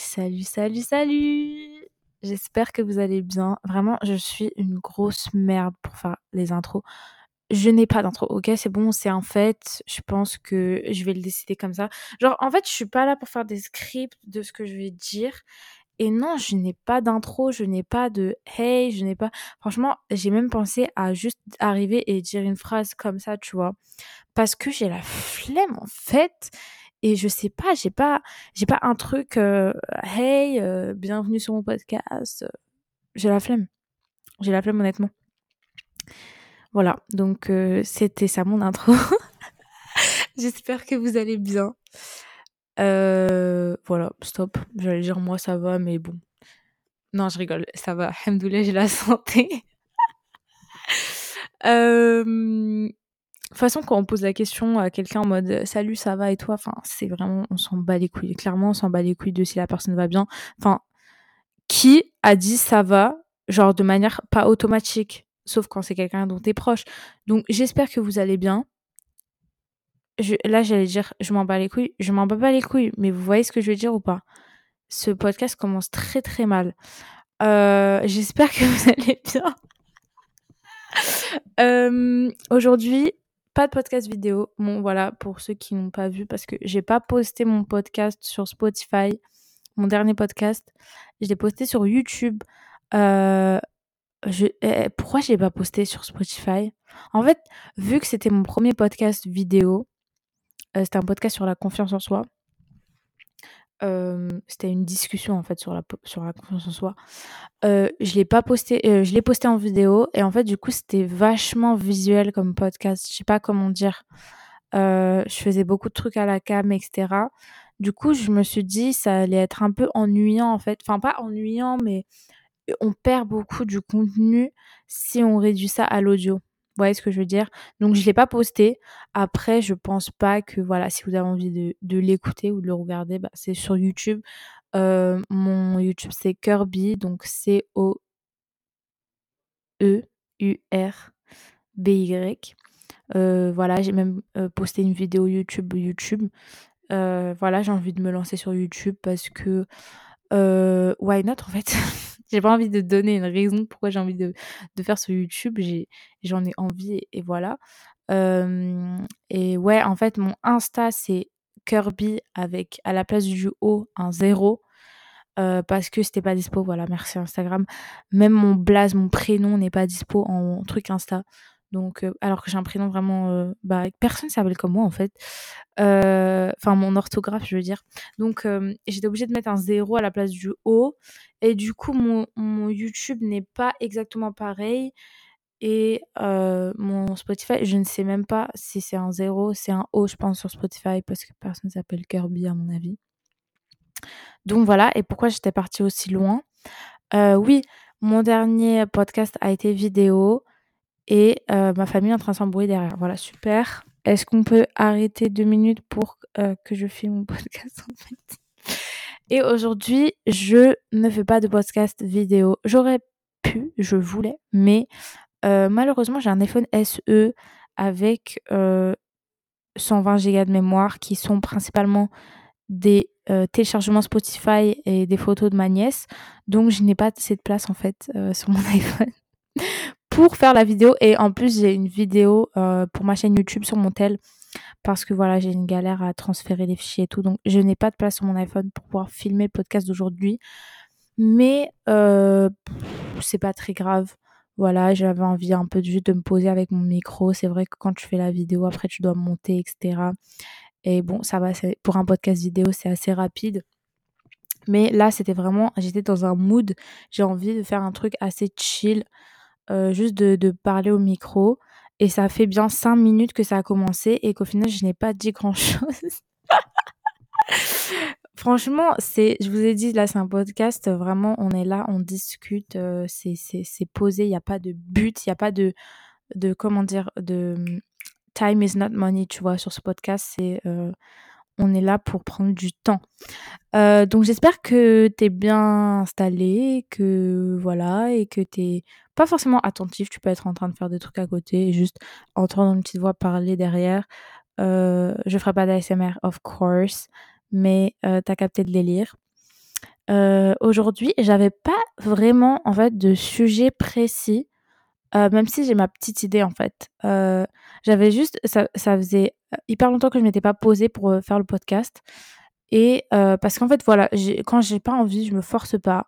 Salut, salut, salut J'espère que vous allez bien. Vraiment, je suis une grosse merde pour faire les intros. Je n'ai pas d'intro, ok? C'est bon, c'est un fait. Je pense que je vais le décider comme ça. Genre, en fait, je suis pas là pour faire des scripts de ce que je vais dire. Et non, je n'ai pas d'intro, je n'ai pas de hey, je n'ai pas. Franchement, j'ai même pensé à juste arriver et dire une phrase comme ça, tu vois. Parce que j'ai la flemme, en fait et je sais pas, j'ai pas j'ai pas un truc euh, hey, euh, bienvenue sur mon podcast. J'ai la flemme. J'ai la flemme honnêtement. Voilà, donc euh, c'était ça mon intro. J'espère que vous allez bien. voilà, stop. J'allais dire moi ça va, mais bon. Non, je rigole, ça va. Alhamdoulilah, j'ai la santé. euh, de toute façon, quand on pose la question à quelqu'un en mode salut, ça va et toi, enfin, c'est vraiment, on s'en bat les couilles. Clairement, on s'en bat les couilles de si la personne va bien. Enfin, qui a dit ça va, genre de manière pas automatique, sauf quand c'est quelqu'un dont t'es proche. Donc, j'espère que vous allez bien. Je, là, j'allais dire, je m'en bats les couilles. Je m'en bats pas les couilles, mais vous voyez ce que je veux dire ou pas? Ce podcast commence très très mal. Euh, j'espère que vous allez bien. Euh, Aujourd'hui, pas de podcast vidéo. Bon, voilà, pour ceux qui n'ont pas vu, parce que j'ai pas posté mon podcast sur Spotify, mon dernier podcast. Je l'ai posté sur YouTube. Euh, eh, eh, pourquoi je l'ai pas posté sur Spotify? En fait, vu que c'était mon premier podcast vidéo, euh, c'était un podcast sur la confiance en soi c'était une discussion en fait sur la sur la confiance en soi. Je l'ai pas posté, je l'ai posté en vidéo et en fait du coup c'était vachement visuel comme podcast. Je sais pas comment dire. Je faisais beaucoup de trucs à la cam, etc. Du coup, je me suis dit ça allait être un peu ennuyant en fait. Enfin pas ennuyant, mais on perd beaucoup du contenu si on réduit ça à l'audio voyez ce que je veux dire Donc je l'ai pas posté. Après, je pense pas que voilà, si vous avez envie de, de l'écouter ou de le regarder, bah, c'est sur YouTube. Euh, mon YouTube c'est Kirby, donc C O E. Euh, voilà, j'ai même euh, posté une vidéo YouTube YouTube. voilà, j'ai envie de me lancer sur YouTube parce que why not en fait? j'ai pas envie de donner une raison pourquoi j'ai envie de, faire sur YouTube. J'en ai, envie et, voilà. et ouais, en fait, mon Insta, c'est Kirby avec à la place du O un zéro. parce que c'était pas dispo, voilà, merci Instagram. Même mon blaze, mon prénom n'est pas dispo en truc Insta. Donc, alors que j'ai un prénom vraiment, euh, bah, personne s'appelle comme moi en fait. Enfin, mon orthographe, je veux dire. Donc, j'étais obligée de mettre un zéro à la place du O. Et du coup, mon, YouTube n'est pas exactement pareil. Et mon Spotify, je ne sais même pas si c'est un zéro, c'est un O, je pense, sur Spotify, parce que personne s'appelle Kirby, à mon avis. Donc voilà, et pourquoi j'étais partie aussi loin? Oui, mon dernier podcast a été vidéo et euh, ma famille est en train de s'embrouiller derrière. Voilà, super. Est-ce qu'on peut arrêter deux minutes pour euh, que je filme mon podcast en fait? Et aujourd'hui, je ne fais pas de podcast vidéo. J'aurais pu, je voulais, mais euh, malheureusement, j'ai un iPhone SE avec 120 Go de mémoire qui sont principalement des téléchargements Spotify et des photos de ma nièce. Donc, je n'ai pas assez de place en fait sur mon iPhone pour faire la vidéo. Et en plus, j'ai une vidéo euh, pour ma chaîne YouTube sur mon tel. Parce que voilà, j'ai une galère à transférer les fichiers et tout. Donc, je n'ai pas de place sur mon iPhone pour pouvoir filmer le podcast d'aujourd'hui. Mais euh, c'est pas très grave. Voilà, j'avais envie un peu juste de me poser avec mon micro. C'est vrai que quand tu fais la vidéo, après, tu dois monter, etc. Et bon, ça va, pour un podcast vidéo, c'est assez rapide. Mais là, c'était vraiment, j'étais dans un mood, j'ai envie de faire un truc assez chill. Euh, juste de, de, parler au micro. Et ça fait bien cinq minutes que ça a commencé et qu'au final, je n'ai pas dit grand-chose. Franchement, c'est, je vous ai dit, là, c'est un podcast. Vraiment, on est là, on discute. Euh, c'est, posé. Il n'y a pas de but. Il n'y a pas de, de, comment dire, de time is not money, tu vois, sur ce podcast. C'est, euh, on est là pour prendre du temps. Euh, donc j'espère que tu es bien installé, que voilà, et que tu pas forcément attentif. Tu peux être en train de faire des trucs à côté et juste entendre une petite voix parler derrière. Euh, je ferai pas d'ASMR, of course, mais euh, tu as capté le délire. aujourd'hui, j'avais pas vraiment en fait de sujet précis, même si j'ai ma petite idée en fait. j'avais juste ça, ça faisait hyper longtemps que je m'étais pas posée pour faire le podcast et parce qu'en fait voilà, quand j'ai pas envie, je me force pas.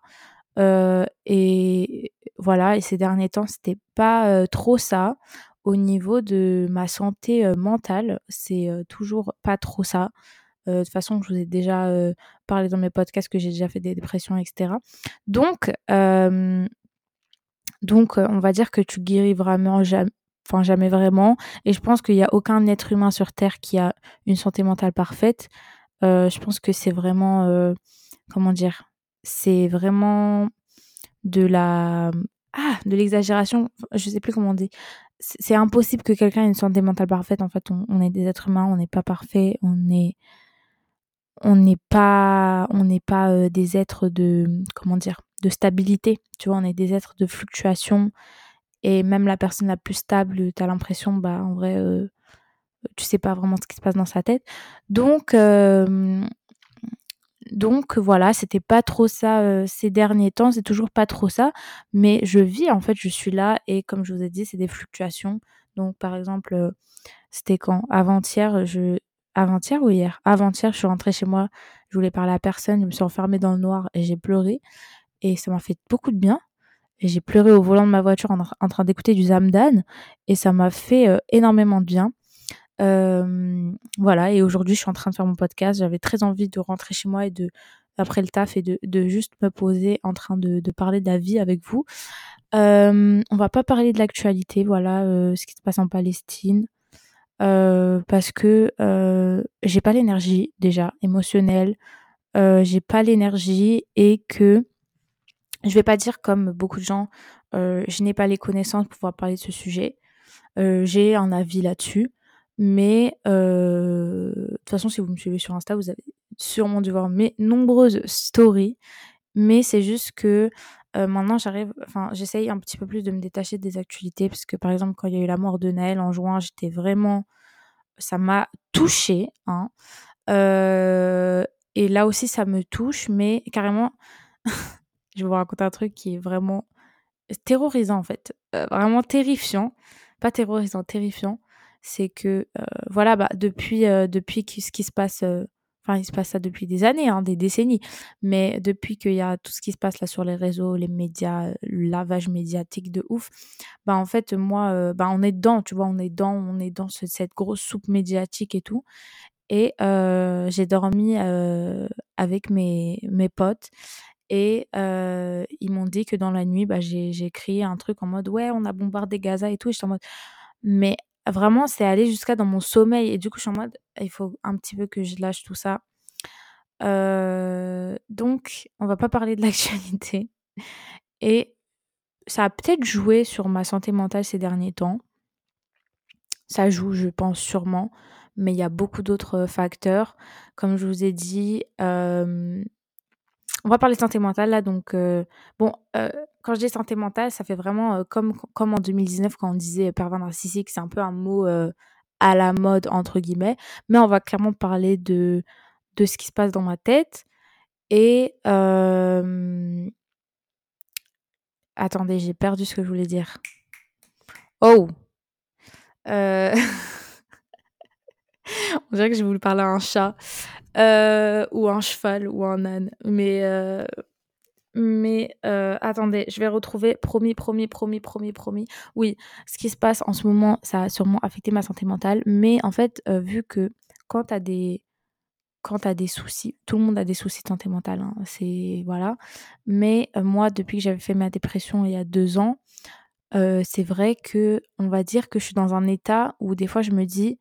et voilà, et ces derniers temps, c'était pas trop ça. Au niveau de ma santé mentale, c'est toujours pas trop ça. de toute façon, je vous ai déjà parlé dans mes podcasts que j'ai déjà fait des dépressions, etc. Donc, donc on va dire que tu guéris vraiment jamais, enfin jamais vraiment. Et je pense qu'il n'y a aucun être humain sur Terre qui a une santé mentale parfaite. je pense que c'est vraiment, comment dire, c'est vraiment de la ah de l'exagération. Je sais plus comment on dit. C'est impossible que quelqu'un ait une santé mentale parfaite. En fait on, est des êtres humains on n'est pas parfait on est on n'est pas on n'est pas euh, des êtres de comment dire de stabilité. Tu vois on est des êtres de fluctuation et même la personne la plus stable tu as l'impression bah en vrai euh, tu sais pas vraiment ce qui se passe dans sa tête. Donc euh, donc voilà, c'était pas trop ça euh, ces derniers temps, c'est toujours pas trop ça, mais je vis en fait, je suis là et comme je vous ai dit, c'est des fluctuations. Donc par exemple, euh, c'était quand? Avant-hier, je avant-hier ou hier? Avant-hier, je suis rentrée chez moi, je voulais parler à personne, je me suis enfermée dans le noir et j'ai pleuré. Et ça m'a fait beaucoup de bien. Et j'ai pleuré au volant de ma voiture en, train d'écouter du Zamdan et ça m'a fait euh, énormément de bien voilà, et aujourd'hui, je suis en train de faire mon podcast. J'avais très envie de rentrer chez moi et de, après le taf, et de, de juste me poser en train de, de parler de la vie avec vous. on va pas parler de l'actualité, voilà, ce qui se passe en Palestine. parce que j'ai pas l'énergie déjà émotionnelle, j'ai pas l'énergie et que je vais pas dire comme beaucoup de gens, je n'ai pas les connaissances pour pouvoir parler de ce sujet. j'ai un avis là-dessus. Mais euh, de toute façon, si vous me suivez sur Insta, vous avez sûrement dû voir mes nombreuses stories. Mais c'est juste que euh, maintenant, j'arrive, enfin, j'essaye un petit peu plus de me détacher des actualités parce que par exemple, quand il y a eu la mort de Naël en juin, j'étais vraiment, ça m'a touchée. Hein. Euh, et là aussi, ça me touche, mais carrément, je vais vous raconter un truc qui est vraiment terrorisant en fait, vraiment terrifiant, pas terrorisant, terrifiant. C'est que euh, voilà bah depuis euh, depuis ce qui se passe euh, enfin il se passe ça depuis des années hein, des décennies. Mais depuis qu'il y a tout ce qui se passe là sur les réseaux les médias le lavage médiatique de ouf bah en fait moi bah on est dedans tu vois on est dedans on est dans cette grosse soupe médiatique et tout. Et j'ai dormi avec mes mes potes et ils m'ont dit que dans la nuit bah j'ai j'ai crié un truc en mode ouais on a bombardé Gaza et tout et j'étais en mode mais Vraiment, c'est allé jusqu'à dans mon sommeil et du coup, je suis en mode: «Il faut un petit peu que je lâche tout ça». donc on va pas parler de l'actualité et ça a peut-être joué sur ma santé mentale ces derniers temps. Ça joue, je pense sûrement, mais il y a beaucoup d'autres facteurs. Comme je vous ai dit, on va parler de santé mentale là donc bon, quand je dis santé mentale, ça fait vraiment euh, comme, en 2019 quand on disait pervers narcissique, c'est un peu un mot euh, à la mode, entre guillemets. Mais on va clairement parler de, de ce qui se passe dans ma tête. Et. Euh, attendez, j'ai perdu ce que je voulais dire. Oh! on dirait que j'ai voulu parler à un chat. Ou un cheval ou un âne. Mais mais euh, attendez, je vais retrouver, promis, promis, promis, promis, promis. Oui, ce qui se passe en ce moment, ça a sûrement affecté ma santé mentale. Mais en fait, euh, vu que quand tu as des quand tu des soucis, tout le monde a des soucis de santé mentale, hein, c'est voilà. Mais euh, moi, depuis que j'avais fait ma dépression il y a deux ans, c'est vrai que on va dire que je suis dans un état où des fois je me dis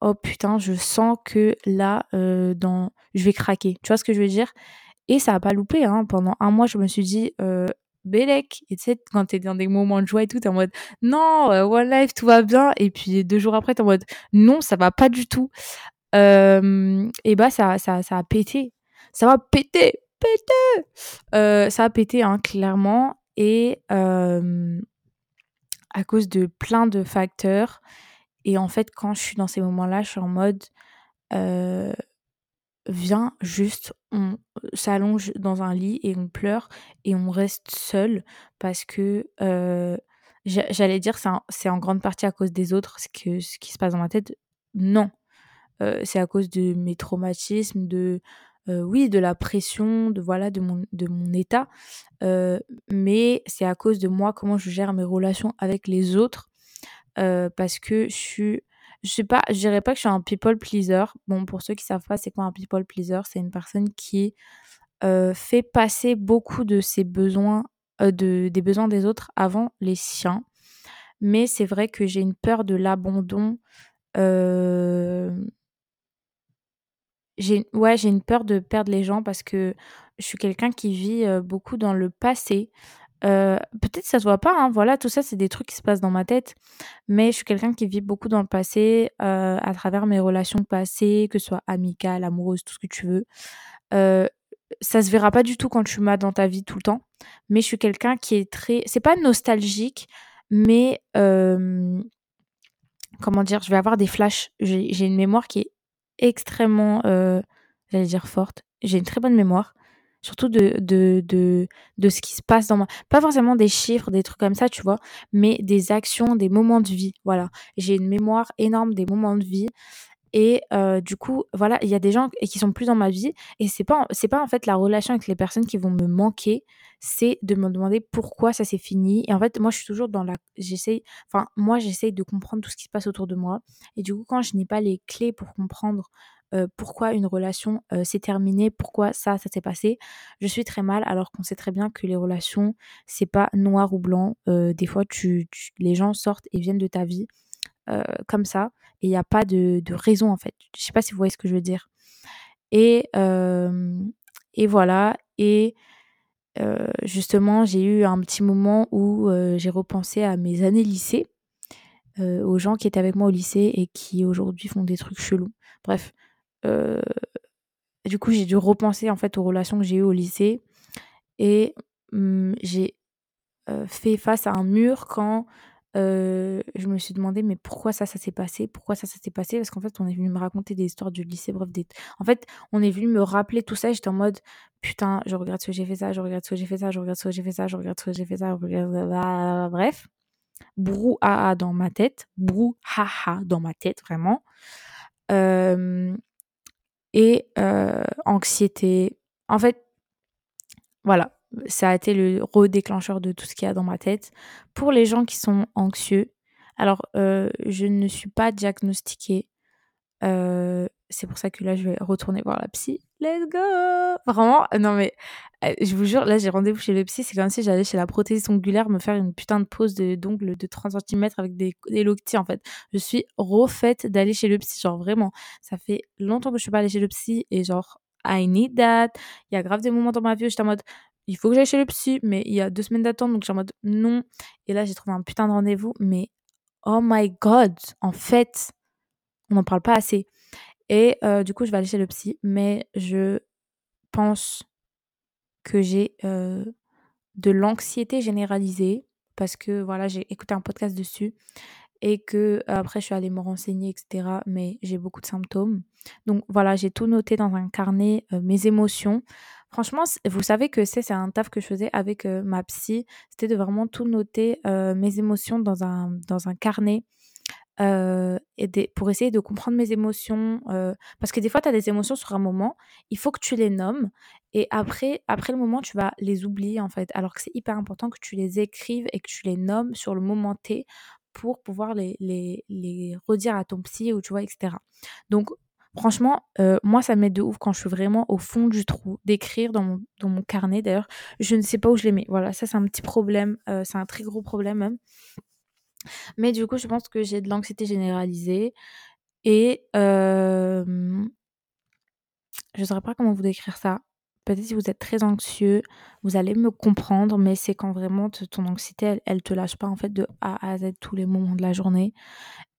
oh putain, je sens que là, dans, je vais craquer. Tu vois ce que je veux dire? Et ça a pas loupé, hein. Pendant un mois, je me suis dit, euh, Bélec. Et tu sais, quand t'es dans des moments de joie et tout, t'es en mode, non, euh, One Life, tout va bien. Et puis deux jours après, t'es en mode, non, ça va pas du tout. et bah, ça, ça, ça a pété. Ça va péter, péter. Euh, ça a pété, hein, clairement. Et à cause de plein de facteurs. Et en fait, quand je suis dans ces moments-là, je suis en mode, viens juste, on s'allonge dans un lit et on pleure et on reste seul parce que j'allais dire c'est, c'est en grande partie à cause des autres ce, que, ce qui se passe dans ma tête. Non, c'est à cause de mes traumatismes, de oui, de la pression, de voilà, de mon, de mon état, mais c'est à cause de moi comment je gère mes relations avec les autres parce que je suis je sais pas, je dirais pas que je suis un people pleaser. Bon, pour ceux qui savent pas, c'est quoi un people pleaser? C'est une personne qui fait passer beaucoup de ses besoins, de, des besoins des autres avant les siens. Mais c'est vrai que j'ai une peur de l'abandon. J'ai ouais, j'ai une peur de perdre les gens parce que je suis quelqu'un qui vit beaucoup dans le passé. Peut-être ça se voit pas, hein, voilà, tout ça c'est des trucs qui se passent dans ma tête, mais je suis quelqu'un qui vit beaucoup dans le passé à travers mes relations passées, que ce soit amicales, amoureuses, tout ce que tu veux. ça se verra pas du tout quand tu m'as dans ta vie tout le temps, mais je suis quelqu'un qui est très, c'est pas nostalgique, mais comment dire, je vais avoir des flashs. J'ai une mémoire qui est extrêmement, euh, j'allais dire forte. J'ai une très bonne mémoire, surtout de, de, de, de ce qui se passe dans ma... Pas forcément des chiffres, des trucs comme ça, tu vois, mais des actions, des moments de vie. Voilà. J'ai une mémoire énorme des moments de vie. Et euh, du coup, voilà, il y a des gens qui sont plus dans ma vie et c'est pas pas en fait la relation avec les personnes qui vont me manquer, c'est de me demander pourquoi ça s'est fini. Et en fait, moi je suis toujours dans la j'essaye enfin moi j'essaye de comprendre tout ce qui se passe autour de moi et du coup quand je n'ai pas les clés pour comprendre euh, pourquoi une relation euh, s'est terminée, pourquoi ça, ça s'est passé. Je suis très mal alors qu'on sait très bien que les relations, c'est pas noir ou blanc. des fois, tu, les gens sortent et viennent de ta vie comme ça et il n'y a pas de, de, raison en fait. Je sais pas si vous voyez ce que je veux dire. Et, et voilà. Et justement, j'ai eu un petit moment où j'ai repensé à mes années lycée, aux gens qui étaient avec moi au lycée et qui aujourd'hui font des trucs chelous. Bref. Du coup, j'ai dû repenser en fait aux relations que j'ai eues au lycée. Et mmh, j'ai fait face à un mur quand je me suis demandé mais pourquoi ça ça s'est passé? Pourquoi ça ça s'est passé? Parce qu'en fait on est venu me raconter des histoires du lycée bref en fait on est venu me rappeler tout ça j'étais en mode putain je regrette ce que j'ai fait ça je regrette ce que j'ai fait ça je regrette ce que j'ai fait ça je regrette ce que j'ai fait ça je bref. Brouhaha dans ma tête brouhaha dans ma tête vraiment et anxiété en fait voilà ça a été le redéclencheur de tout ce qu'il y a dans ma tête. Pour les gens qui sont anxieux, alors euh, je ne suis pas diagnostiquée. Euh, c'est pour ça que là, je vais retourner voir la psy. Let's go Vraiment, non mais, euh, je vous jure, là, j'ai rendez-vous chez le psy. C'est comme si j'allais chez la prothésiste ongulaire me faire une putain de pose d'ongles de, 30 cm avec des, des en fait. Je suis refaite d'aller chez le psy. Genre, vraiment, ça fait longtemps que je suis pas allée chez le psy et genre, I need that. Il y a grave des moments dans ma vie où j'étais en mode, il faut que j'aille chez le psy, mais il y a deux semaines d'attente, donc j'ai en mode non. Et là, j'ai trouvé un putain de rendez-vous, mais oh my god, en fait, on n'en parle pas assez. Et euh, du coup, je vais aller chez le psy, mais je pense que j'ai euh, de l'anxiété généralisée parce que voilà, j'ai écouté un podcast dessus et que après je suis allée me renseigner etc mais j'ai beaucoup de symptômes donc voilà j'ai tout noté dans un carnet mes émotions Franchement, vous savez que c'est un taf que je faisais avec ma psy. C'était de vraiment tout noter mes émotions dans un, dans un carnet. Et pour essayer de comprendre mes émotions. parce que des fois, tu as des émotions sur un moment, il faut que tu les nommes. Et après, après le moment, tu vas les oublier en fait. Alors que c'est hyper important que tu les écrives et que tu les nommes sur le moment T pour pouvoir les, les, les redire à ton psy ou tu vois, etc. Donc, Franchement, euh, moi, ça m'aide de ouf quand je suis vraiment au fond du trou d'écrire dans mon, dans mon carnet. D'ailleurs, je ne sais pas où je les mets. Voilà, ça, c'est un petit problème. Euh, c'est un très gros problème même. Mais du coup, je pense que j'ai de l'anxiété généralisée. Et je ne saurais pas comment vous décrire ça. Peut-être si vous êtes très anxieux, vous allez me comprendre, mais c'est quand vraiment ton anxiété, elle, ne te lâche pas en fait de A à Z tous les moments de la journée.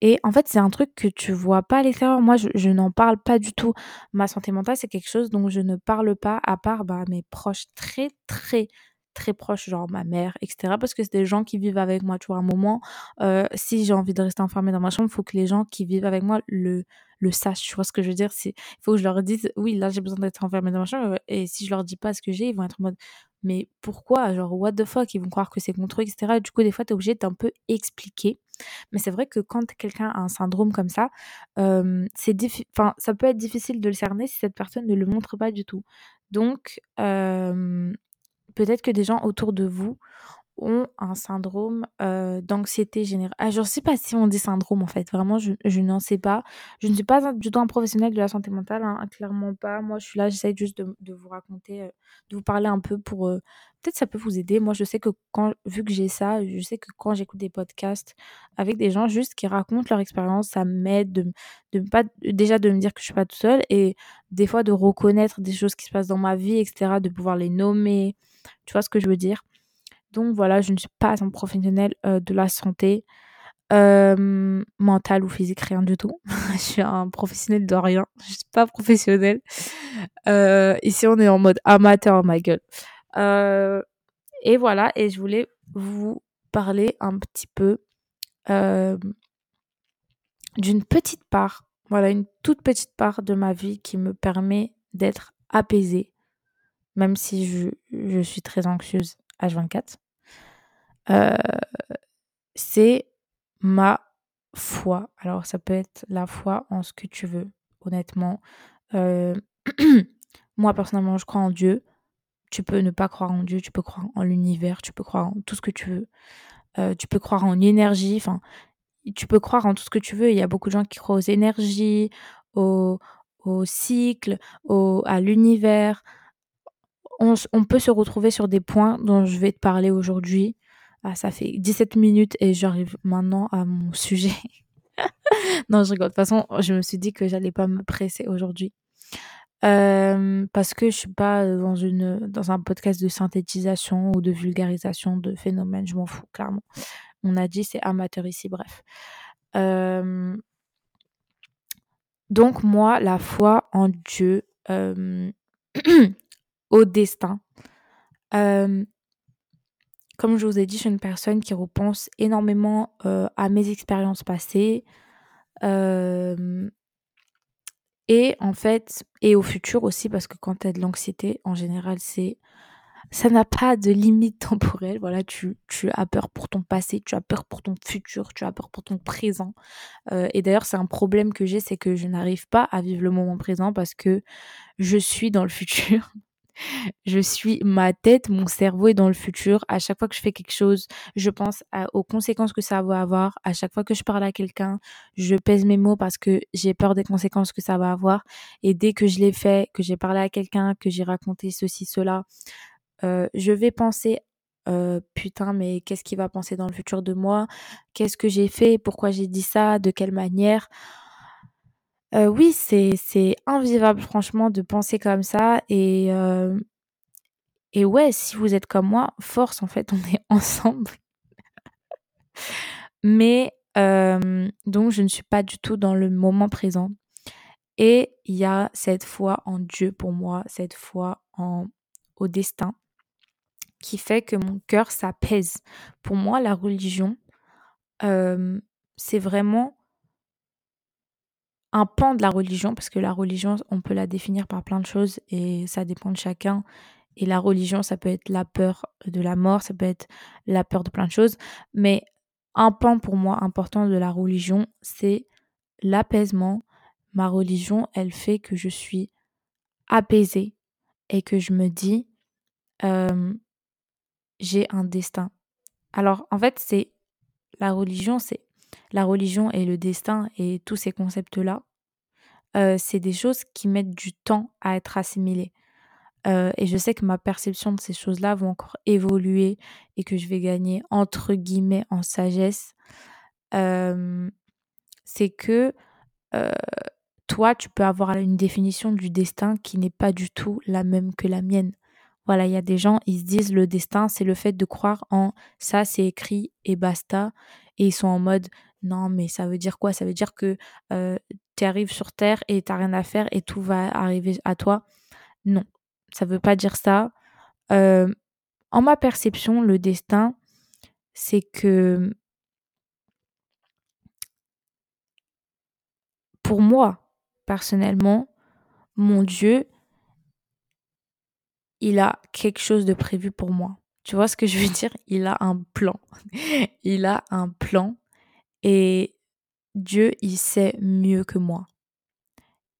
Et en fait, c'est un truc que tu vois pas à l'extérieur. Moi, je, n'en parle pas du tout. Ma santé mentale, c'est quelque chose dont je ne parle pas à part bah, mes proches très, très, très proches, genre ma mère, etc. Parce que c'est des gens qui vivent avec moi. Tu vois, à un moment, euh, si j'ai envie de rester enfermée dans ma chambre, il faut que les gens qui vivent avec moi le, le sachent. Tu vois ce que je veux dire? Il faut que je leur dise, oui, là, j'ai besoin d'être enfermée dans ma chambre. Et si je leur dis pas ce que j'ai, ils vont être en mode, mais pourquoi? Genre, what the fuck? Ils vont croire que c'est contre eux, etc. du coup, des fois, tu es obligé d'un peu expliquer. Mais c'est vrai que quand quelqu'un a un syndrome comme ça, euh, c'est ça peut être difficile de le cerner si cette personne ne le montre pas du tout. Donc, euh, peut-être que des gens autour de vous ont un syndrome euh, d'anxiété générale. Ah, je ne sais pas si on dit syndrome en fait, vraiment, je, n'en sais pas. Je ne suis pas du tout un professionnel de la santé mentale, hein, clairement pas. Moi, je suis là, j'essaie juste de, vous raconter, euh, de vous parler un peu pour... Euh, peut-être ça peut vous aider. Moi, je sais que quand, vu que j'ai ça, je sais que quand j'écoute des podcasts avec des gens juste qui racontent leur expérience, ça m'aide de, pas, déjà de me dire que je suis pas toute seule et des fois de reconnaître des choses qui se passent dans ma vie, etc., de pouvoir les nommer. Tu vois ce que je veux dire? Donc voilà, je ne suis pas un professionnel euh, de la santé euh, mentale ou physique, rien du tout. je suis un professionnel de rien. Je ne suis pas professionnel. Euh, ici, on est en mode amateur, ma gueule. et voilà, et je voulais vous parler un petit peu d'une petite part, voilà, une toute petite part de ma vie qui me permet d'être apaisée, même si je, je suis très anxieuse H24, euh, c'est ma foi. Alors, ça peut être la foi en ce que tu veux, honnêtement. Euh, moi, personnellement, je crois en Dieu. Tu peux ne pas croire en Dieu, tu peux croire en l'univers, tu peux croire en tout ce que tu veux. Euh, tu peux croire en énergie, enfin, tu peux croire en tout ce que tu veux. Il y a beaucoup de gens qui croient aux énergies, au, au cycle, au, à l'univers on, peut se retrouver sur des points dont je vais te parler aujourd'hui. Ah, ça fait 17 minutes et j'arrive maintenant à mon sujet. non, je rigole. De toute façon, je me suis dit que j'allais pas me presser aujourd'hui. Euh, parce que je suis pas dans une dans un podcast de synthétisation ou de vulgarisation de phénomènes, je m'en fous clairement. On a dit c'est amateur ici, bref. Euh, donc moi, la foi en Dieu, euh, au destin. comme je vous ai dit, je suis une personne qui repense énormément à mes expériences passées. et en fait, et au futur aussi, parce que quand tu as de l'anxiété, en général, c'est ça n'a pas de limite temporelle. Voilà, tu, tu, as peur pour ton passé, tu as peur pour ton futur, tu as peur pour ton présent. et d'ailleurs, c'est un problème que j'ai, c'est que je n'arrive pas à vivre le moment présent parce que je suis dans le futur je suis ma tête, mon cerveau est dans le futur. À chaque fois que je fais quelque chose, je pense aux conséquences que ça va avoir. À chaque fois que je parle à quelqu'un, je pèse mes mots parce que j'ai peur des conséquences que ça va avoir. Et dès que je l'ai fait, que j'ai parlé à quelqu'un, que j'ai raconté ceci, cela, euh, je vais penser euh, putain, mais qu'est-ce qu'il va penser dans le futur de moi? Qu'est-ce que j'ai fait? Pourquoi j'ai dit ça? De quelle manière? Euh, oui, c'est c'est invivable franchement de penser comme ça et euh, et ouais, si vous êtes comme moi, force en fait, on est ensemble. Mais euh, donc je ne suis pas du tout dans le moment présent et il y a cette foi en Dieu pour moi, cette foi en au destin qui fait que mon cœur s'apaise. Pour moi, la religion, c'est vraiment un pan de la religion, parce que la religion, on peut la définir par plein de choses et ça dépend de chacun. Et la religion, ça peut être la peur de la mort, ça peut être la peur de plein de choses. Mais un pan pour moi important de la religion, c'est l'apaisement. Ma religion, elle fait que je suis apaisée et que je me dis, euh, j'ai un destin. Alors, en fait, c'est la religion, c'est la religion et le destin et tous ces concepts-là, euh, c'est des choses qui mettent du temps à être assimilées. Euh, et je sais que ma perception de ces choses-là vont encore évoluer et que je vais gagner entre guillemets en sagesse. Euh, c'est que toi, tu peux avoir une définition du destin qui n'est pas du tout la même que la mienne. Voilà, il y a des gens, ils se disent le destin, c'est le fait de croire en ça, c'est écrit et basta. Et ils sont en mode non, mais ça veut dire quoi? Ça veut dire que tu arrives sur Terre et tu rien à faire et tout va arriver à toi? Non, ça veut pas dire ça. en ma perception, le destin, c'est que pour moi, personnellement, mon Dieu, il a quelque chose de prévu pour moi. Tu vois ce que je veux dire? Il a un plan. il a un plan et Dieu, il sait mieux que moi.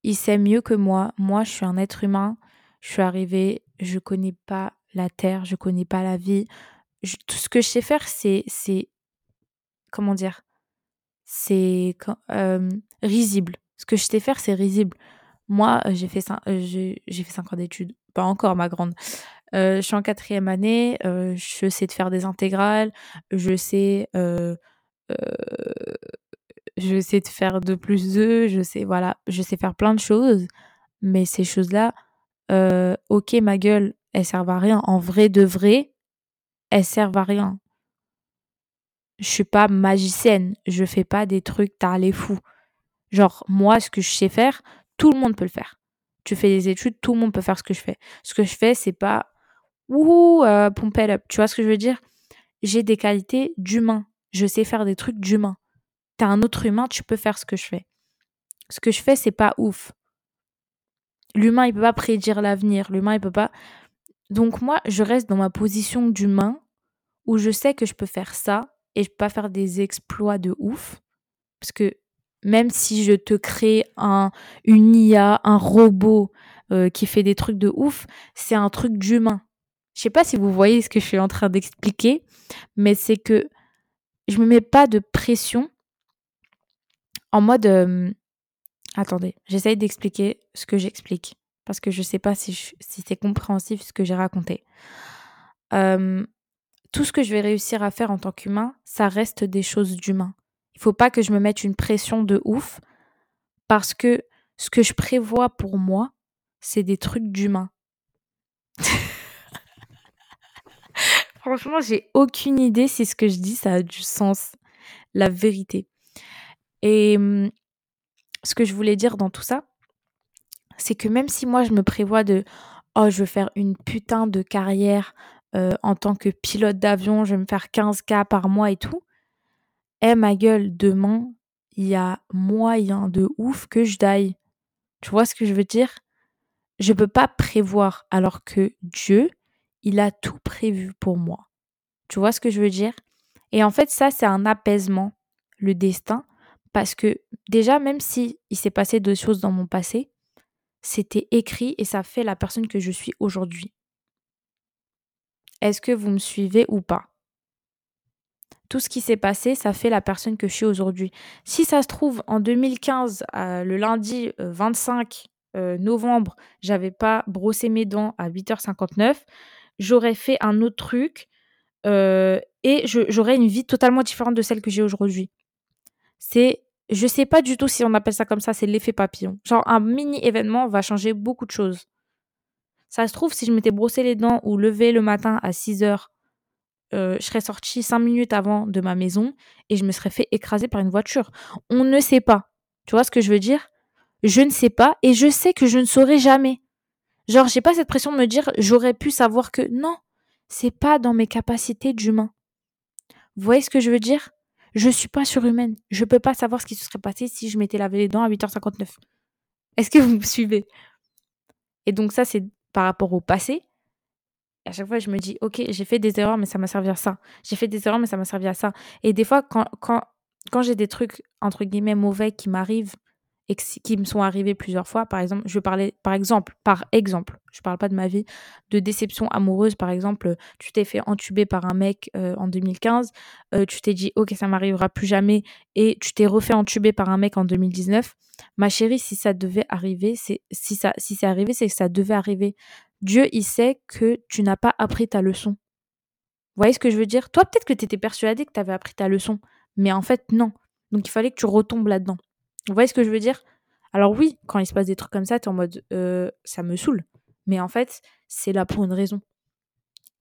Il sait mieux que moi. Moi, je suis un être humain. Je suis arrivée, je connais pas la terre, je connais pas la vie. tout ce que je sais faire, c'est, c'est, comment dire, c'est euh, risible. Ce que je sais faire, c'est risible. Moi, j'ai fait, euh, j'ai, fait 5 ans d'études. Pas encore, ma grande. Euh, je suis en quatrième année. Euh, je sais de faire des intégrales. Je sais, euh, je sais de faire 2 plus 2. Je sais, voilà, je sais faire plein de choses. Mais ces choses-là, ok, ma gueule, elles servent à rien. En vrai de vrai, elles servent à rien. Je suis pas magicienne. Je fais pas des trucs les fous. Genre, moi, ce que je sais faire, tout le monde peut le faire. Tu fais des études, tout le monde peut faire ce que je fais. Ce que je fais, c'est pas ouh, euh, up. Tu vois ce que je veux dire? J'ai des qualités d'humain. Je sais faire des trucs d'humain. T'es un autre humain, tu peux faire ce que je fais. Ce que je fais, c'est pas ouf. L'humain, il peut pas prédire l'avenir. L'humain, il peut pas. Donc moi, je reste dans ma position d'humain où je sais que je peux faire ça et je peux pas faire des exploits de ouf. Parce que même si je te crée un, une IA, un robot euh, qui fait des trucs de ouf, c'est un truc d'humain. Je sais pas si vous voyez ce que je suis en train d'expliquer, mais c'est que je me mets pas de pression en mode attendez, j'essaye d'expliquer ce que j'explique parce que je sais pas si, c'est compréhensif ce que j'ai raconté. Tout ce que je vais réussir à faire en tant qu'humain, ça reste des choses d'humain. Il faut pas que je me mette une pression de ouf parce que ce que je prévois pour moi, c'est des trucs d'humain. Franchement, j'ai aucune idée si ce que je dis ça a du sens, la vérité. Et hum, ce que je voulais dire dans tout ça, c'est que même si moi je me prévois de oh, je veux faire une putain de carrière euh, en tant que pilote d'avion, je vais me faire 15K par mois et tout, eh ma gueule, demain, il y a moyen de ouf que je daille. Tu vois ce que je veux dire? Je peux pas prévoir alors que Dieu, il a tout prévu pour moi. Tu vois ce que je veux dire? Et en fait, ça, c'est un apaisement, le destin, parce que déjà, même si il s'est passé deux choses dans mon passé, c'était écrit et ça fait la personne que je suis aujourd'hui. Est-ce que vous me suivez ou pas? Tout ce qui s'est passé, ça fait la personne que je suis aujourd'hui. Si ça se trouve, en 2015, euh, le lundi 25 euh, euh, novembre, j'avais pas brossé mes dents à 8h59, j'aurais fait un autre truc et j'aurais une vie totalement différente de celle que j'ai aujourd'hui. C'est, je sais pas du tout si on appelle ça comme ça, c'est l'effet papillon. Genre, un mini événement va changer beaucoup de choses. Ça se trouve, si je m'étais brossé les dents ou levé le matin à 6 h euh, je serais sortie cinq minutes avant de ma maison et je me serais fait écraser par une voiture. On ne sait pas. Tu vois ce que je veux dire? Je ne sais pas et je sais que je ne saurai jamais. Genre, j'ai pas cette pression de me dire j'aurais pu savoir que non, c'est pas dans mes capacités d'humain. Vous voyez ce que je veux dire? Je suis pas surhumaine. Je peux pas savoir ce qui se serait passé si je m'étais lavé les dents à 8h59. Est-ce que vous me suivez? Et donc ça, c'est par rapport au passé à chaque fois, je me dis, OK, j'ai fait des erreurs, mais ça m'a servi à ça. J'ai fait des erreurs, mais ça m'a servi à ça. Et des fois, quand, quand, quand j'ai des trucs, entre guillemets, mauvais qui m'arrivent et qui me sont arrivés plusieurs fois, par exemple, je parler, par exemple, par exemple, je parle pas de ma vie, de déception amoureuse, par exemple, tu t'es fait entuber par un mec euh, en 2015, euh, tu t'es dit, OK, ça m'arrivera plus jamais, et tu t'es refait entuber par un mec en 2019. Ma chérie, si ça devait arriver, c'est si ça si c'est arrivé, c'est que ça devait arriver. Dieu, il sait que tu n'as pas appris ta leçon. Vous voyez ce que je veux dire? Toi, peut-être que tu étais persuadé que tu avais appris ta leçon, mais en fait, non. Donc, il fallait que tu retombes là-dedans. Vous voyez ce que je veux dire? Alors oui, quand il se passe des trucs comme ça, tu es en mode euh, ça me saoule. Mais en fait, c'est là pour une raison.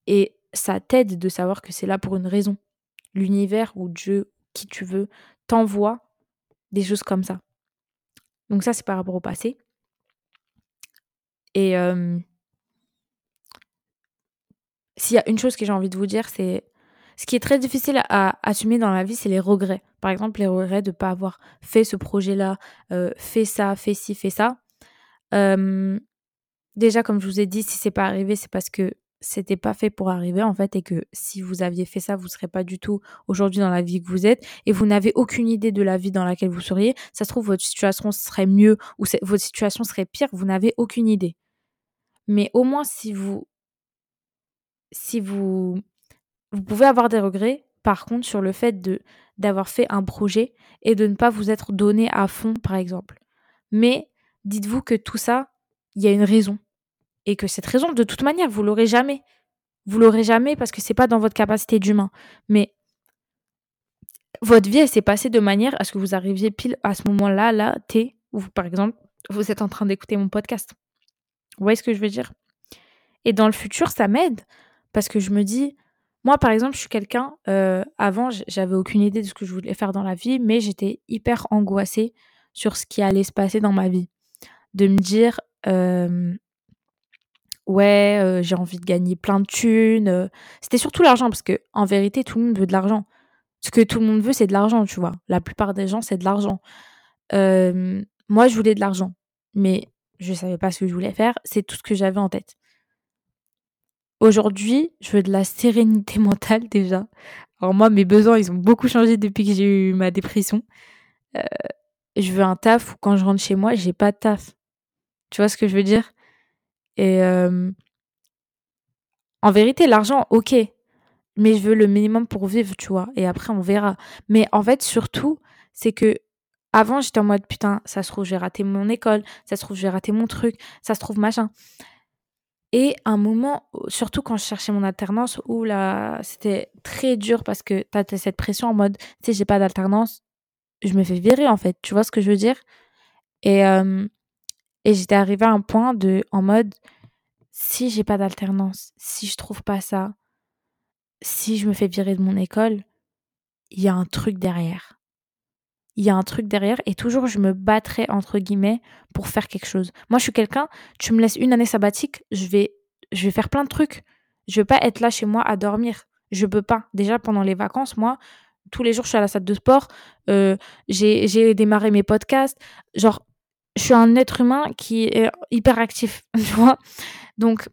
Et ça t'aide de savoir que c'est là pour une raison. L'univers ou Dieu, qui tu veux, t'envoie des choses comme ça. Donc ça, c'est par rapport au passé. Et euh, s'il y a une chose que j'ai envie de vous dire, c'est ce qui est très difficile à assumer dans la vie, c'est les regrets. Par exemple, les regrets de ne pas avoir fait ce projet-là, euh, fait ça, fait ci, fait ça. déjà, comme je vous ai dit, si c'est pas arrivé, c'est parce que c'était pas fait pour arriver en fait et que si vous aviez fait ça, vous serez pas du tout aujourd'hui dans la vie que vous êtes et vous n'avez aucune idée de la vie dans laquelle vous seriez. Ça se trouve votre situation serait mieux ou votre situation serait pire, vous n'avez aucune idée. Mais au moins si vous si vous vous pouvez avoir des regrets par contre sur le fait de d'avoir fait un projet et de ne pas vous être donné à fond par exemple. Mais dites-vous que tout ça, il y a une raison et que cette raison de toute manière, vous l'aurez jamais. Vous l'aurez jamais parce que c'est pas dans votre capacité d'humain. Mais votre vie, elle s'est passée de manière à ce que vous arriviez pile à ce moment-là, là, T, où par exemple, vous êtes en train d'écouter mon podcast. Vous voyez ce que je veux dire? Et dans le futur, ça m'aide parce que je me dis, moi, par exemple, je suis quelqu'un, euh, avant, j'avais aucune idée de ce que je voulais faire dans la vie, mais j'étais hyper angoissée sur ce qui allait se passer dans ma vie. De me dire, euh, ouais, euh, j'ai envie de gagner plein de thunes. C'était surtout l'argent, parce que en vérité, tout le monde veut de l'argent. Ce que tout le monde veut, c'est de l'argent, tu vois. La plupart des gens, c'est de l'argent. moi, je voulais de l'argent, mais je savais pas ce que je voulais faire. C'est tout ce que j'avais en tête. Aujourd'hui, je veux de la sérénité mentale déjà. Alors moi, mes besoins, ils ont beaucoup changé depuis que j'ai eu ma dépression. Euh, je veux un taf où quand je rentre chez moi, j'ai pas de taf. Tu vois ce que je veux dire? Et euh, en vérité, l'argent, ok. Mais je veux le minimum pour vivre, tu vois. Et après, on verra. Mais en fait, surtout, c'est que avant, j'étais en mode putain, ça se trouve, j'ai raté mon école, ça se trouve, j'ai raté mon truc, ça se trouve, machin. Et un moment, surtout quand je cherchais mon alternance, où là, c'était très dur parce que t'as cette pression en mode, tu sais, j'ai pas d'alternance, je me fais virer en fait. Tu vois ce que je veux dire? Et, et j'étais arrivée à un point de, en mode, si j'ai pas d'alternance, si je trouve pas ça, si je me fais virer de mon école, il y a un truc derrière il y a un truc derrière et toujours je me battrai entre guillemets pour faire quelque chose. Moi je suis quelqu'un, tu me laisses une année sabbatique, je vais je vais faire plein de trucs. Je vais pas être là chez moi à dormir. Je peux pas. Déjà pendant les vacances, moi, tous les jours je suis à la salle de sport, euh, j'ai démarré mes podcasts, genre je suis un être humain qui est hyper actif, tu vois. Donc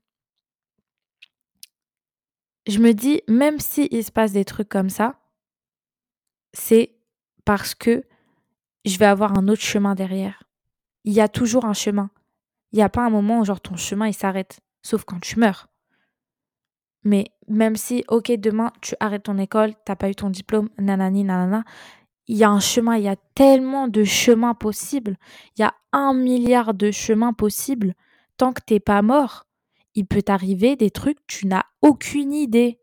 je me dis même si il se passe des trucs comme ça, c'est parce que je vais avoir un autre chemin derrière. Il y a toujours un chemin. Il n'y a pas un moment où genre ton chemin il s'arrête, sauf quand tu meurs. Mais même si, ok, demain tu arrêtes ton école, t'as pas eu ton diplôme, nanani, nanana, il y a un chemin, il y a tellement de chemins possibles, il y a un milliard de chemins possibles. Tant que t'es pas mort, il peut t'arriver des trucs, tu n'as aucune idée.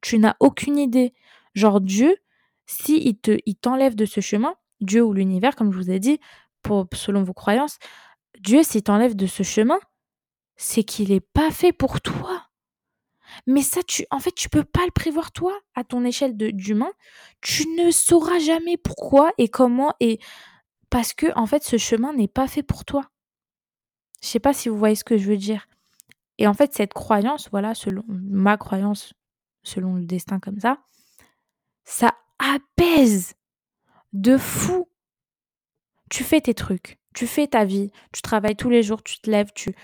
Tu n'as aucune idée. Genre Dieu, si il te, il t'enlève de ce chemin, Dieu ou l'univers, comme je vous ai dit, pour, selon vos croyances, Dieu, s'il t'enlève de ce chemin, c'est qu'il n'est pas fait pour toi. Mais ça, tu, en fait, tu peux pas le prévoir toi, à ton échelle d'humain. Tu ne sauras jamais pourquoi et comment et parce que en fait, ce chemin n'est pas fait pour toi. Je sais pas si vous voyez ce que je veux dire. Et en fait, cette croyance, voilà, selon ma croyance, selon le destin comme ça, ça apaise de fou. Tu fais tes trucs, tu fais ta vie, tu travailles tous les jours, tu te lèves, tu.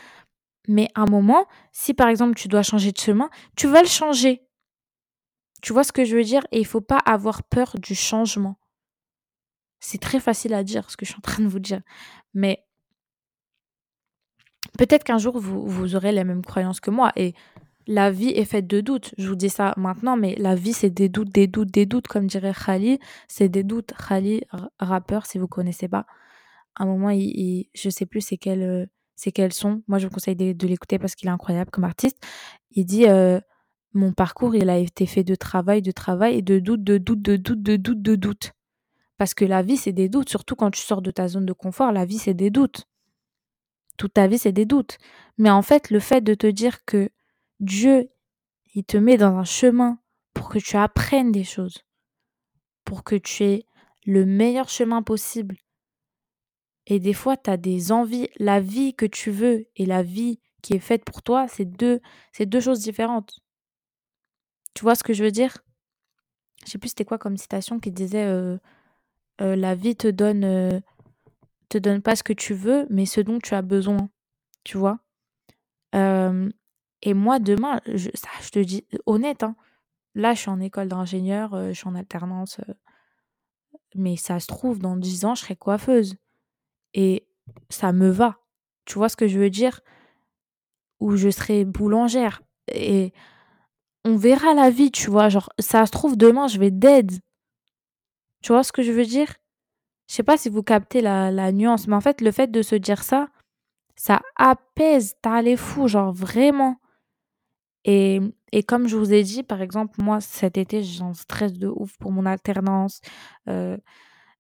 Mais à un moment, si par exemple tu dois changer de chemin, tu vas le changer. Tu vois ce que je veux dire? Et il faut pas avoir peur du changement. C'est très facile à dire ce que je suis en train de vous dire. Mais peut-être qu'un jour, vous, vous aurez les mêmes croyances que moi. Et la vie est faite de doutes. Je vous dis ça maintenant, mais la vie, c'est des doutes, des doutes, des doutes, comme dirait Khali. C'est des doutes. Khali, rappeur, si vous connaissez pas. À un moment, il, je sais plus c'est quel, euh, c'est sont. Moi, je vous conseille de, l'écouter parce qu'il est incroyable comme artiste. Il dit euh, Mon parcours, il a été fait de travail, de travail et de doutes, de doutes, de doutes, de doutes, de doutes. Parce que la vie, c'est des doutes. Surtout quand tu sors de ta zone de confort, la vie, c'est des doutes. Toute ta vie, c'est des doutes. Mais en fait, le fait de te dire que Dieu, il te met dans un chemin pour que tu apprennes des choses, pour que tu aies le meilleur chemin possible. Et des fois, tu as des envies. La vie que tu veux et la vie qui est faite pour toi, c'est deux, deux choses différentes. Tu vois ce que je veux dire? Je sais plus c'était quoi comme citation qui disait la vie te donne te donne pas ce que tu veux, mais ce dont tu as besoin. Tu vois? Et moi, demain, je, ça, je te dis honnête, hein, là, je suis en école d'ingénieur, je suis en alternance. mais ça se trouve, dans 10 ans, je serai coiffeuse. Et ça me va. Tu vois ce que je veux dire? Ou je serai boulangère. Et on verra la vie, tu vois. Genre, ça se trouve, demain, je vais dead. Tu vois ce que je veux dire? Je sais pas si vous captez la, la nuance, mais en fait, le fait de se dire ça, ça apaise, t'as les fous, genre vraiment. Et, et, comme je vous ai dit, par exemple, moi, cet été, j'en stress de ouf pour mon alternance. Euh,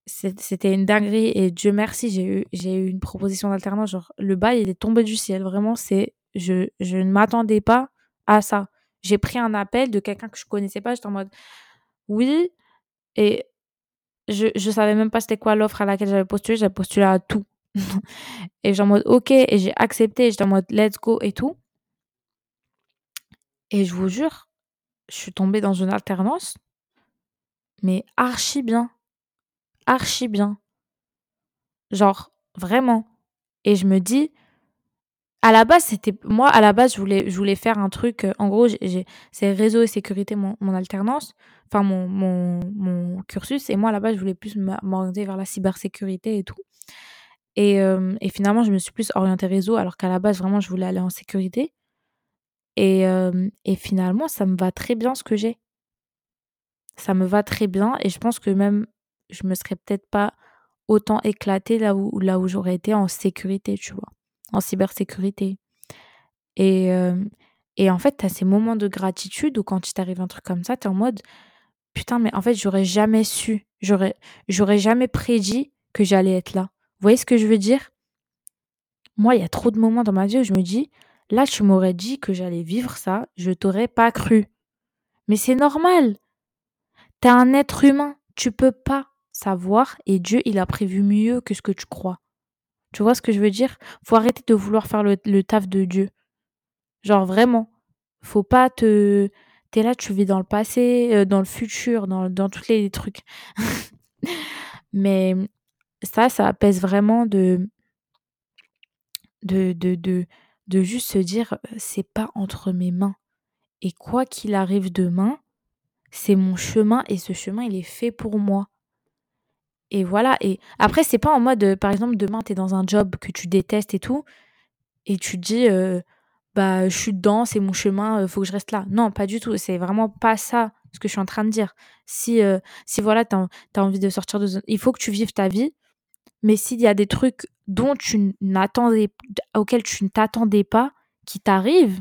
c'était une dinguerie et Dieu merci, j'ai eu, j'ai eu une proposition d'alternance. Genre, le bail, il est tombé du ciel. Vraiment, c'est, je, je ne m'attendais pas à ça. J'ai pris un appel de quelqu'un que je connaissais pas. J'étais en mode, oui. Et je, je savais même pas c'était quoi l'offre à laquelle j'avais postulé. J'avais postulé à tout. et j'étais en mode, ok. Et j'ai accepté. J'étais en mode, let's go et tout. Et je vous jure, je suis tombée dans une alternance, mais archi bien archi bien. Genre, vraiment. Et je me dis, à la base, c'était. Moi, à la base, je voulais, je voulais faire un truc. En gros, c'est réseau et sécurité, mon, alternance. Enfin, mon, mon, mon, cursus. Et moi, à la base, je voulais plus m'orienter vers la cybersécurité et tout. Et, et, finalement, je me suis plus orientée réseau, alors qu'à la base, vraiment, je voulais aller en sécurité. Et, euh, et finalement, ça me va très bien ce que j'ai. Ça me va très bien. Et je pense que même je me serais peut-être pas autant éclatée là où, là où j'aurais été en sécurité, tu vois, en cybersécurité. Et, euh, et en fait, tu as ces moments de gratitude où quand il t'arrive un truc comme ça, tu es en mode putain, mais en fait, j'aurais jamais su, j'aurais, j'aurais jamais prédit que j'allais être là. Vous voyez ce que je veux dire? Moi, il y a trop de moments dans ma vie où je me dis là, tu m'aurais dit que j'allais vivre ça, je t'aurais pas cru. Mais c'est normal. T'es un être humain, tu peux pas savoir et Dieu, il a prévu mieux que ce que tu crois. Tu vois ce que je veux dire? Faut arrêter de vouloir faire le, taf de Dieu. Genre vraiment. Faut pas te... T'es là, tu vis dans le passé, euh, dans le futur, dans, dans tous les trucs. Mais ça, ça apaise vraiment. De, de, de, de juste se dire, c'est pas entre mes mains. Et quoi qu'il arrive demain, c'est mon chemin et ce chemin, il est fait pour moi. Et voilà. Et après, c'est pas en mode, par exemple, demain, tu es dans un job que tu détestes et tout, et tu te dis, bah, je suis dedans, c'est mon chemin, faut que je reste là. Non, pas du tout. C'est vraiment pas ça ce que je suis en train de dire. Si, si voilà, tu as, envie de sortir de il faut que tu vives ta vie. Mais s'il y a des trucs dont tu n'attendais, auxquels tu ne t'attendais pas, qui t'arrivent,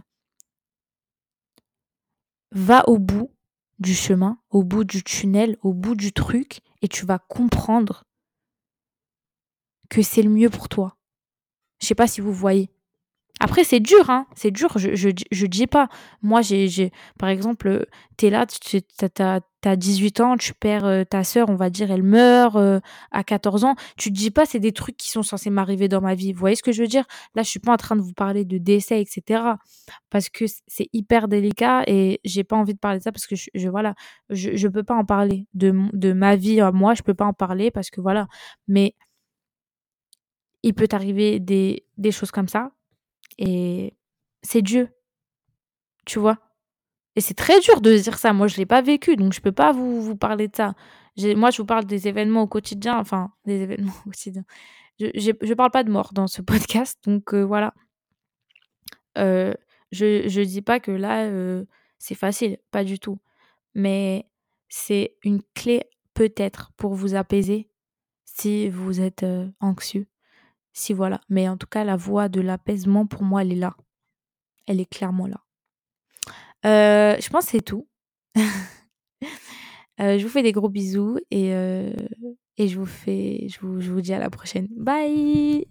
va au bout du chemin, au bout du tunnel, au bout du truc, et tu vas comprendre que c'est le mieux pour toi. Je sais pas si vous voyez. Après, c'est dur, hein. C'est dur, je, je, je, dis pas. Moi, j'ai, par exemple, tu es là, tu as, as, 18 ans, tu perds euh, ta sœur, on va dire, elle meurt euh, à 14 ans. Tu te dis pas, c'est des trucs qui sont censés m'arriver dans ma vie. Vous voyez ce que je veux dire? Là, je suis pas en train de vous parler de décès, etc. Parce que c'est hyper délicat et j'ai pas envie de parler de ça parce que je, je voilà, je, je peux pas en parler. De, de ma vie à moi, je peux pas en parler parce que voilà. Mais il peut t'arriver des, des choses comme ça et c'est Dieu. Tu vois? Et c'est très dur de dire ça. Moi, je ne l'ai pas vécu, donc je ne peux pas vous, parler de ça. Moi, je vous parle des événements au quotidien, enfin, des événements au quotidien. Je ne parle pas de mort dans ce podcast, donc euh, voilà. Euh, je ne dis pas que là, euh, c'est facile, pas du tout. Mais c'est une clé peut-être pour vous apaiser si vous êtes anxieux si voilà. Mais en tout cas, la voie de l'apaisement, pour moi, elle est là. Elle est clairement là. Euh, je pense que c'est tout. Euh, je vous fais des gros bisous et, euh, je vous dis à la prochaine. Bye